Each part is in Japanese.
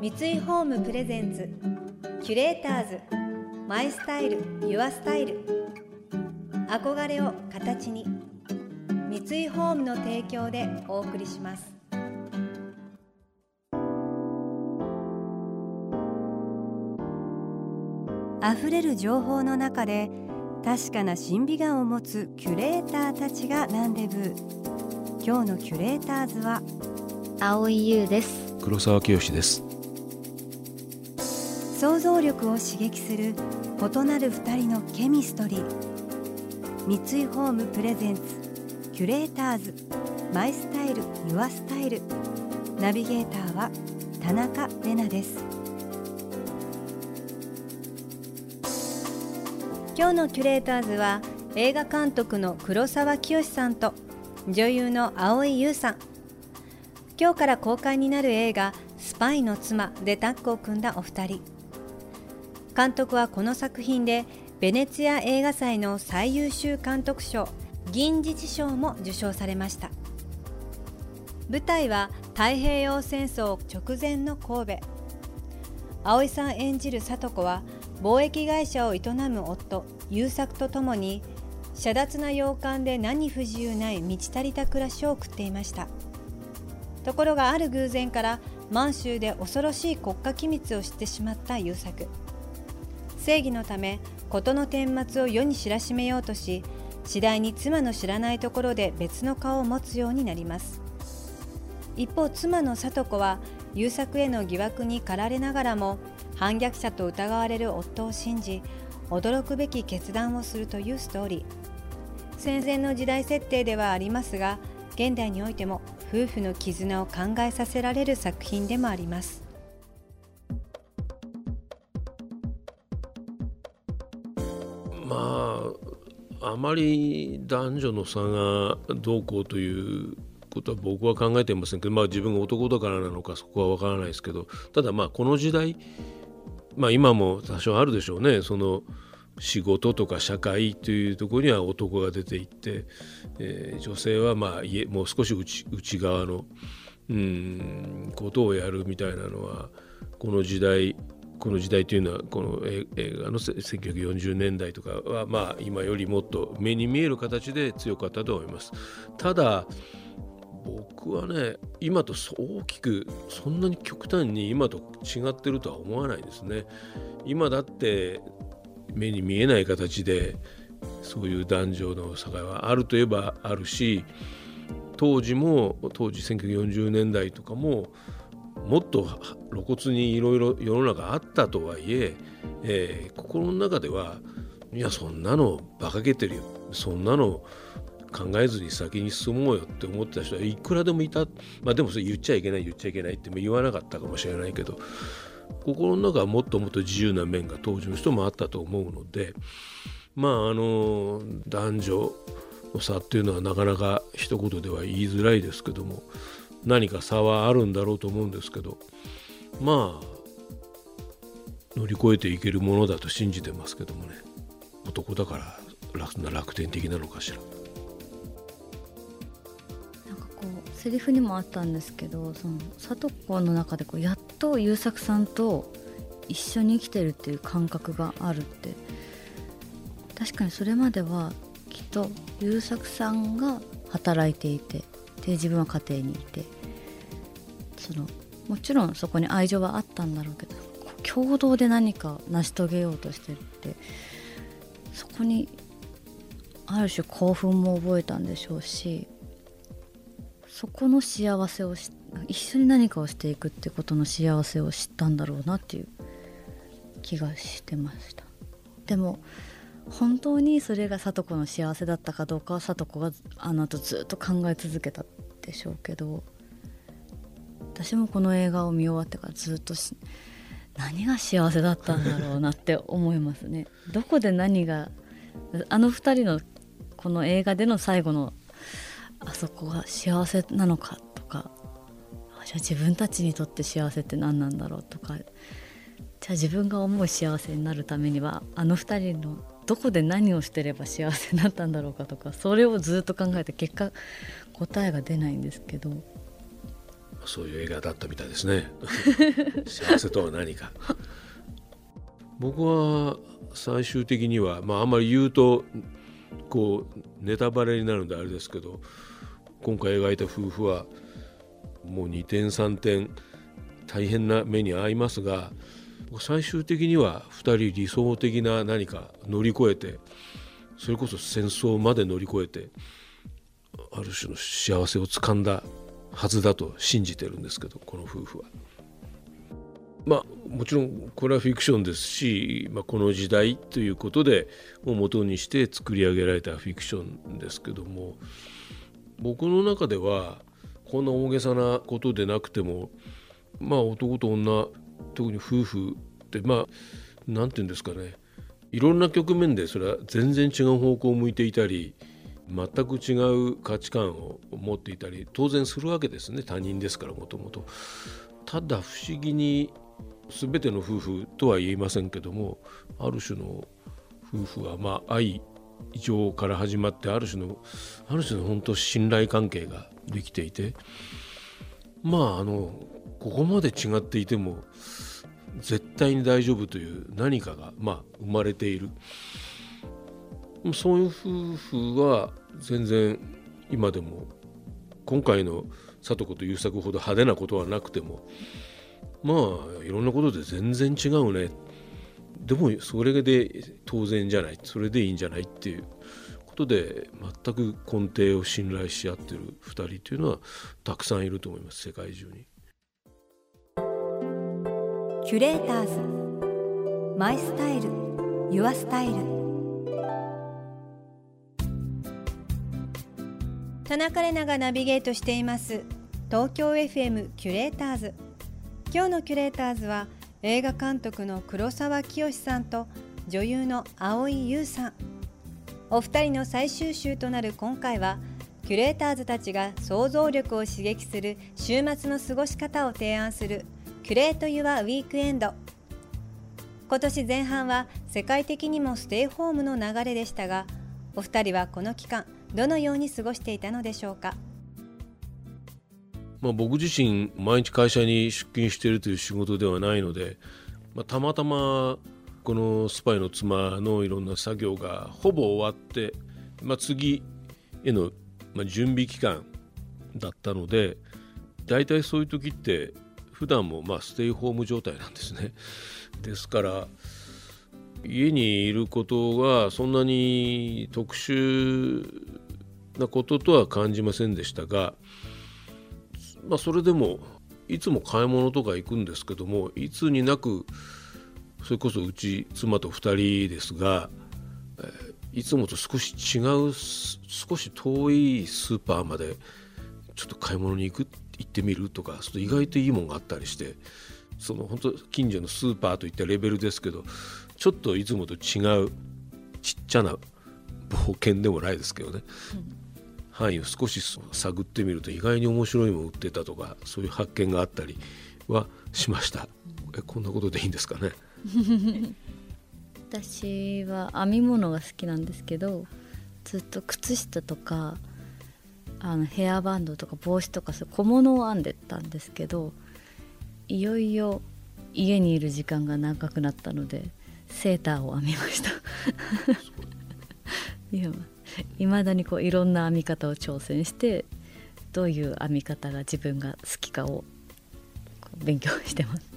三井ホームプレゼンツキュレーターズマイスタイルユアスタイル。憧れを形に三井ホームの提供でお送りします。溢れる情報の中で確かな審美眼を持つキュレーターたちがランデブー今日のキュレーターズは青井優です。黒沢清です。想像力を刺激する異なる二人のケミストリー。三井ホームプレゼンツキュレーターズ。マイスタイルユアスタイル。ナビゲーターは田中れなです。今日のキュレーターズは映画監督の黒沢清さんと女優の蒼井優さん。今日から公開になる映画スパイの妻でタッグを組んだお二人。監督はこの作品でベネツィア映画祭の最優秀監督賞銀次賞も受賞されました。舞台は太平洋戦争直前の神戸。葵さん演じる聡子は貿易会社を営む夫優作とともに遮奪な洋館で何不自由ない満ち足りた暮らしを送っていました。ところがある偶然から満州で恐ろしい国家機密を知ってしまった優作。正義のため事の顛末を世に知らしめようとし次第に妻の知らないところで別の顔を持つようになります。一方妻の聡子は優作への疑惑に駆られながらも反逆者と疑われる夫を信じ驚くべき決断をするというストーリー。戦前の時代設定ではありますが現代においても夫婦の絆を考えさせられる作品でもあります。あまり男女の差がどうこうということは僕は考えていませんけど、まあ、自分が男だからなのかそこは分からないですけどただまあこの時代、まあ、今も多少あるでしょうね。その仕事とか社会というところには男が出ていって、えー、女性はまあ家もう少し内内側のうんことをやるみたいなのはこの時代この時代というのはこの映画の1940年代とかはまあ今よりもっと目に見える形で強かったと思います。ただ僕はね今と大きくそんなに極端に今と違ってるとは思わないですね。今だって目に見えない形でそういう男女の差があるといえばあるし当時も当時1940年代とかももっと露骨にいろいろ世の中あったとはいええー、心の中ではいやそんなの馬鹿げてるよ。そんなの考えずに先に進もうよって思ってた人はいくらでもいた。まあでもそれ言っちゃいけない言っちゃいけないって言わなかったかもしれないけど心の中はもっともっと自由な面が当時の人もあったと思うのでまああの男女の差っていうのはなかなか一言では言いづらいですけども何か差はあるんだろうと思うんですけどまあ乗り越えていけるものだと信じてますけどもね男だから楽な楽天的なのかしら。なんかこうセリフにもあったんですけどその里子の中でこうやっと優作さんと一緒に生きてるっていう感覚があるって確かにそれまではきっと優作さんが働いていてで自分は家庭にいてそのもちろんそこに愛情はあったんだろうけど共同で何か成し遂げようとしてるってそこにある種興奮も覚えたんでしょうしそこの幸せを一緒に何かをしていくってことの幸せを知ったんだろうなっていう気がしてました。でも本当にそれが聡子の幸せだったかどうかは聡子があの後ずっと考え続けたでしょうけど私もこの映画を見終わってからずっと何が幸せだったんだろうなって思いますね。どこで何があの2人のこの映画での最後のあそこが幸せなのかとかじゃあ自分たちにとって幸せって何なんだろうとかじゃあ自分が思う幸せになるためにはあの2人のどこで何をしてれば幸せになったんだろうかとかそれをずっと考えて結果答えが出ないんですけど。そういう映画だったみたいですね。幸せとは何か。僕は最終的には、まあ、あんまり言うとこうネタバレになるんであれですけど今回描いた夫婦はもう2点3点大変な目に遭いますが最終的には2人理想的な何か乗り越えてそれこそ戦争まで乗り越えてある種の幸せをつかんだはずだと信じてるんですけどこの夫婦は。まあもちろんこれはフィクションですし、まあ、この時代ということでを元にして作り上げられたフィクションですけども僕の中ではこんな大げさなことでなくてもまあ男と女特に夫婦ってまあ何て言うんですかねいろんな局面でそれは全然違う方向を向いていたり全く違う価値観を持っていたり当然するわけですね他人ですからもともと。ただ不思議に全ての夫婦とは言いませんけどもある種の夫婦はまあ愛情から始まってある種のある種の本当信頼関係ができていてまああのここまで違っていても絶対に大丈夫という何かがまあ生まれているそういう夫婦は全然今でも今回の聡子と優作ほど派手なことはなくてもまあいろんなことで全然違うねでもそれで当然じゃないそれでいいんじゃないっていうことで全く根底を信頼し合ってる2人というのはたくさんいると思います世界中に。キュレーターズ。マイスタイル。ユアスタイル。田中れながナビゲートしています。東京 FM キュレーターズ。今日のキュレーターズは映画監督の黒沢清さんと女優の蒼井優さん。お二人の最終週となる今回はキュレーターズたちが想像力を刺激する週末の過ごし方を提案するキュレート・ユア・ウィークエンド今年前半は世界的にもステイホームの流れでしたがお二人はこの期間どのように過ごしていたのでしょうか？まあ、僕自身毎日会社に出勤しているという仕事ではないので、まあ、たまたまこのスパイの妻のいろんな作業がほぼ終わって、まあ、次への準備期間だったので大体そういう時って普段もまステイホーム状態なんですね。ですから家にいることはそんなに特殊なこととは感じませんでしたがまあ、それでもいつも買い物とか行くんですけどもいつになくそれこそうち妻と2人ですが、え、いつもと少し違う少し遠いスーパーまでちょっと買い物に行くっ行ってみるとか意外といいもんがあったりしてその本当近所のスーパーといったレベルですけどちょっといつもと違うちっちゃな冒険でもないですけどね、うん範囲を少し探ってみると意外に面白いもの売ってたとかそういう発見があったりはしました。えこんなことでいいんですかね？私は編み物が好きなんですけどずっと靴下とかあのヘアバンドとか帽子とかそう小物を編んでたんですけどいよいよ家にいる時間が長くなったのでセーターを編みました いまだにこういろんな編み方を挑戦してどういう編み方が自分が好きかを勉強してます。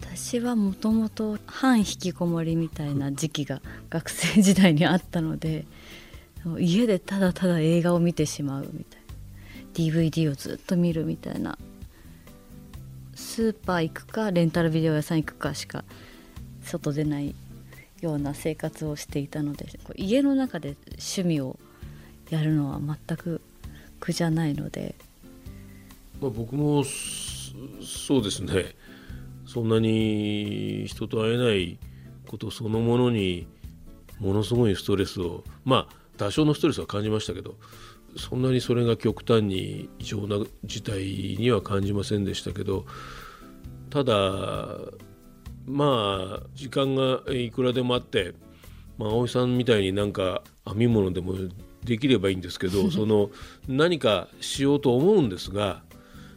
私はもともと半引きこもりみたいな時期が学生時代にあったので家でただただ映画を見てしまうみたいな。DVD をずっと見るみたいな。スーパー行くかレンタルビデオ屋さん行くかしか外出ないような生活をしていたので家の中で趣味をやるのは全く苦じゃないので、まあ、僕もそうですね。そんなに人と会えないことそのものにものすごいストレスをまあ多少のストレスは感じましたけどそんなにそれが極端に異常な事態には感じませんでしたけどただまあ時間がいくらでもあって、まあ、葵さんみたいになんか編み物でもできればいいんですけど その何かしようと思うんですが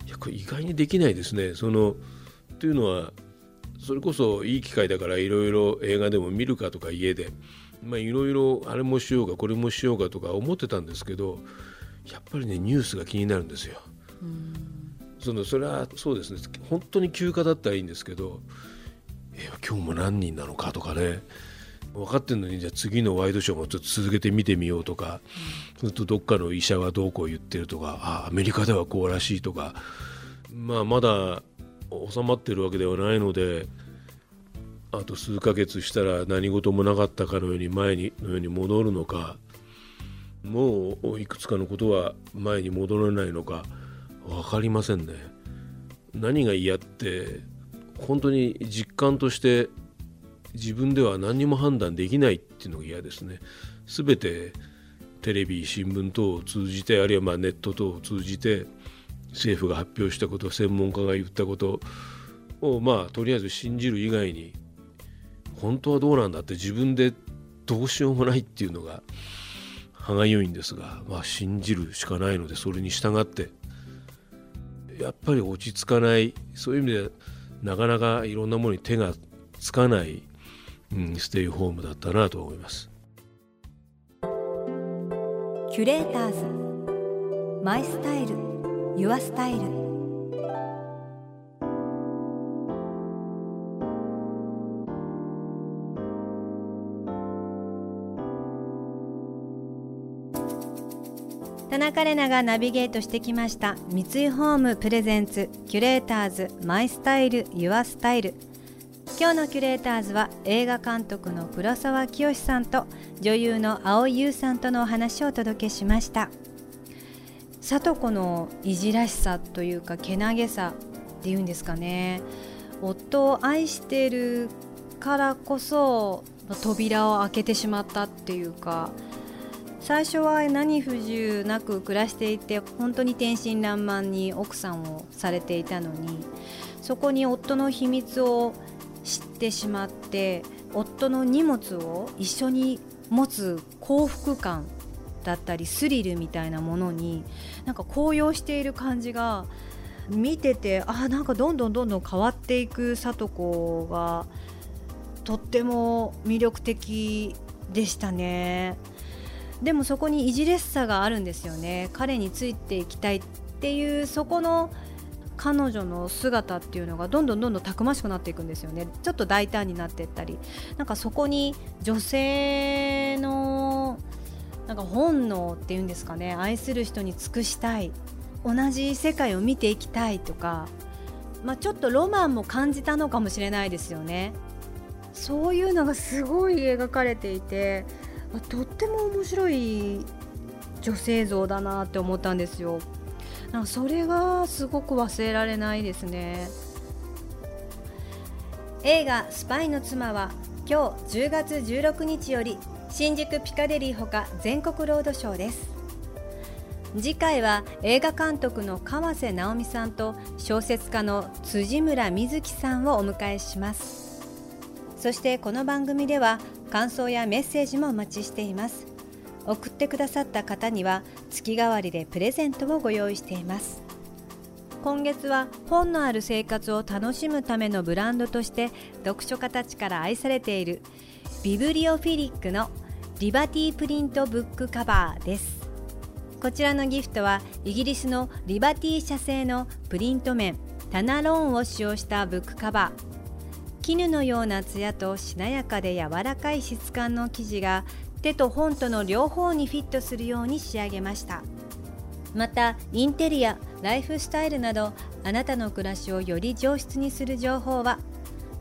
いやこれ意外にできないですね。そのというのはそれこそいい機会だからいろいろ映画でも見るかとか家でまあいろいろあれもしようかこれもしようかとか思ってたんですけどやっぱりねニュースが気になるんですよ。そのそれはそうですね本当に休暇だったらいいんですけどえ今日も何人なのかとかね分かってんのにじゃあ次のワイドショーもちょっと続けて見てみようとか、うん、するとどっかの医者はどうこう言ってるとかあアメリカではこうらしいとか、まあ、まだ収まってるわけではないのであと数ヶ月したら何事もなかったかのように前にのように戻るのかもういくつかのことは前に戻らないのか分かりませんね。何が嫌って本当に実感として自分では何にも判断できないっていうのが嫌ですね。すべてテレビ新聞等を通じてあるいはまあネット等を通じて政府が発表したこと専門家が言ったことをまあとりあえず信じる以外に本当はどうなんだって自分でどうしようもないっていうのが歯がゆいんですが、まあ、信じるしかないのでそれに従ってやっぱり落ち着かない。そういう意味でなかなかいろんなものに手がつかないうん、ステイホームだったなと思います。キュレーターズ。マイスタイル。ユアスタイル。田中れながナビゲートしてきました。三井ホームプレゼンツキュレーターズマイスタイルユアスタイル。今日のキュレーターズは映画監督の黒沢清さんと女優の蒼井優さんとのお話をお届けしました。聡子のいじらしさというかけなげさっていうんですかね。夫を愛しているからこそ扉を開けてしまったっていうか最初は何不自由なく暮らしていて本当に天真爛漫に奥さんをされていたのにそこに夫の秘密を知ってしまって夫の荷物を一緒に持つ幸福感だったりスリルみたいなものになんか高揚している感じが見ててあなんかどんどんどんどん変わっていく聡子がとっても魅力的でしたね。でもそこにいじれしさがあるんですよね。彼についていきたいっていうそこの彼女の姿っていうのがどんどんどんどんたくましくなっていくんですよね。ちょっと大胆になっていったり。なんかそこに女性のなんか本能っていうんですかね。愛する人に尽くしたい。同じ世界を見ていきたいとか、まあ、ちょっとロマンも感じたのかもしれないですよね。そういうのがすごい描かれていてとっても面白い女性像だなって思ったんですよ。なんかそれがすごく忘れられないですね。映画「スパイの妻」は今日10月16日より新宿ピカデリーほか全国ロードショーです。次回は映画監督の川瀬直美さんと小説家の辻村瑞希さんをお迎えします。そしてこの番組では感想やメッセージもお待ちしています。送ってくださった方には月替わりでプレゼントをご用意しています。今月は本のある生活を楽しむためのブランドとして読書家たちから愛されているビブリオフィリックのリバティプリントブックカバーです。こちらのギフトはイギリスのリバティ社製のプリント面タナローンを使用したブックカバー。絹のようなツヤとしなやかで柔らかい質感の生地が手と本との両方にフィットするように仕上げました。またインテリアライフスタイルなどあなたの暮らしをより上質にする情報は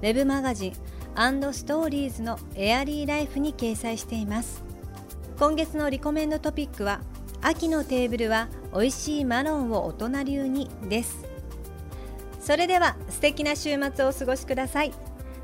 web マガジンストーリーズのエアリーライフに掲載しています。今月のリコメンドトピックは秋のテーブルは美味しいマロンを大人流にです。それでは素敵な週末をお過ごしください。